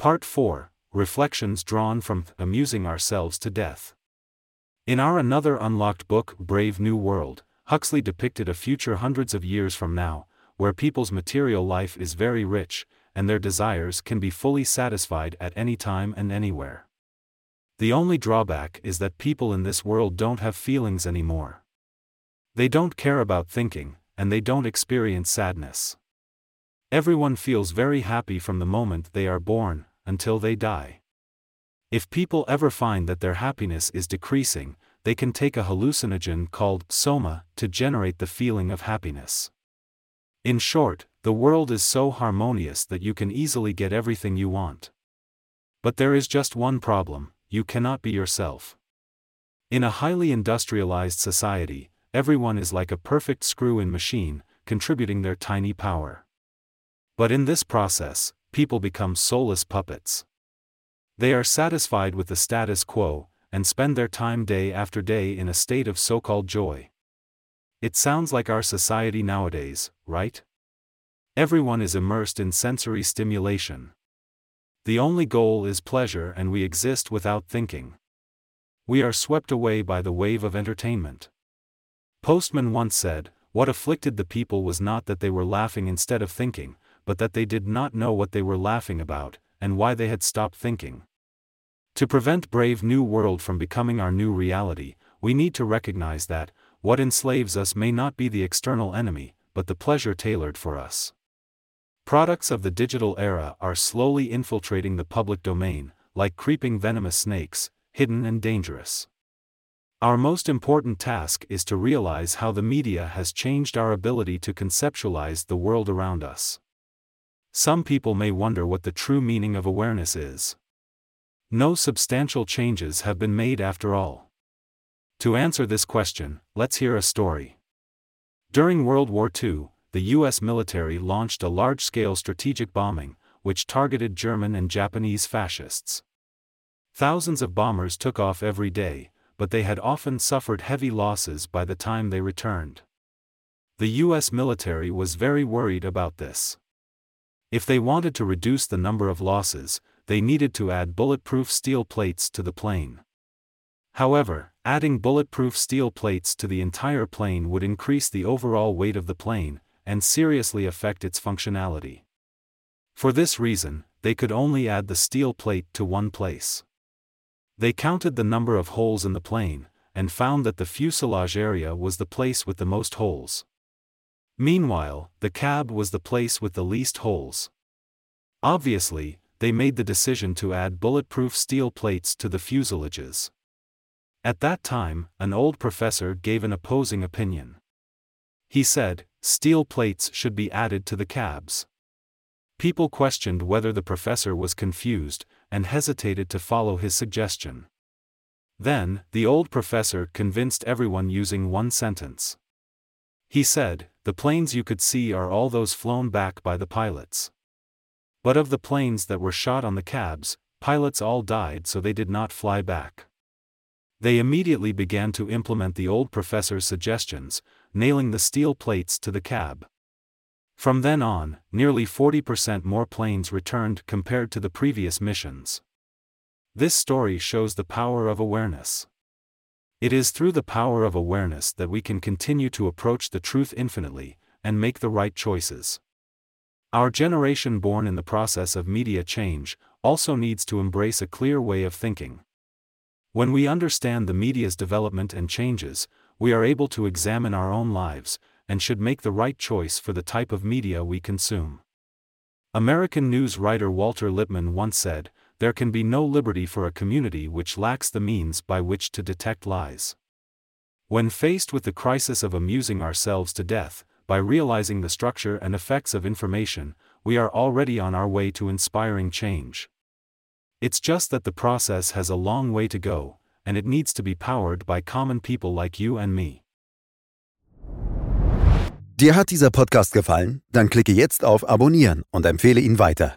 Part 4 Reflections Drawn from Amusing Ourselves to Death. In our another unlocked book, Brave New World, Huxley depicted a future hundreds of years from now, where people's material life is very rich, and their desires can be fully satisfied at any time and anywhere. The only drawback is that people in this world don't have feelings anymore. They don't care about thinking, and they don't experience sadness. Everyone feels very happy from the moment they are born, until they die. If people ever find that their happiness is decreasing, they can take a hallucinogen called soma to generate the feeling of happiness. In short, the world is so harmonious that you can easily get everything you want. But there is just one problem you cannot be yourself. In a highly industrialized society, everyone is like a perfect screw in machine, contributing their tiny power. But in this process, people become soulless puppets. They are satisfied with the status quo, and spend their time day after day in a state of so called joy. It sounds like our society nowadays, right? Everyone is immersed in sensory stimulation. The only goal is pleasure and we exist without thinking. We are swept away by the wave of entertainment. Postman once said, What afflicted the people was not that they were laughing instead of thinking, but that they did not know what they were laughing about, and why they had stopped thinking. To prevent Brave New World from becoming our new reality, we need to recognize that, what enslaves us may not be the external enemy, but the pleasure tailored for us. Products of the digital era are slowly infiltrating the public domain, like creeping venomous snakes, hidden and dangerous. Our most important task is to realize how the media has changed our ability to conceptualize the world around us. Some people may wonder what the true meaning of awareness is. No substantial changes have been made after all. To answer this question, let's hear a story. During World War II, the U.S. military launched a large scale strategic bombing, which targeted German and Japanese fascists. Thousands of bombers took off every day, but they had often suffered heavy losses by the time they returned. The U.S. military was very worried about this. If they wanted to reduce the number of losses, they needed to add bulletproof steel plates to the plane. However, adding bulletproof steel plates to the entire plane would increase the overall weight of the plane, and seriously affect its functionality. For this reason, they could only add the steel plate to one place. They counted the number of holes in the plane, and found that the fuselage area was the place with the most holes. Meanwhile, the cab was the place with the least holes. Obviously, they made the decision to add bulletproof steel plates to the fuselages. At that time, an old professor gave an opposing opinion. He said, steel plates should be added to the cabs. People questioned whether the professor was confused, and hesitated to follow his suggestion. Then, the old professor convinced everyone using one sentence. He said, The planes you could see are all those flown back by the pilots. But of the planes that were shot on the cabs, pilots all died so they did not fly back. They immediately began to implement the old professor's suggestions, nailing the steel plates to the cab. From then on, nearly 40% more planes returned compared to the previous missions. This story shows the power of awareness. It is through the power of awareness that we can continue to approach the truth infinitely, and make the right choices. Our generation born in the process of media change, also needs to embrace a clear way of thinking. When we understand the media's development and changes, we are able to examine our own lives, and should make the right choice for the type of media we consume. American news writer Walter Lippmann once said, There can be no liberty for a community which lacks the means by which to detect lies. When faced with the crisis of amusing ourselves to death, by realizing the structure and effects of information, we are already on our way to inspiring change. It's just that the process has a long way to go, and it needs to be powered by common people like you and me. Dir hat dieser Podcast gefallen? Dann klicke jetzt auf Abonnieren und empfehle ihn weiter.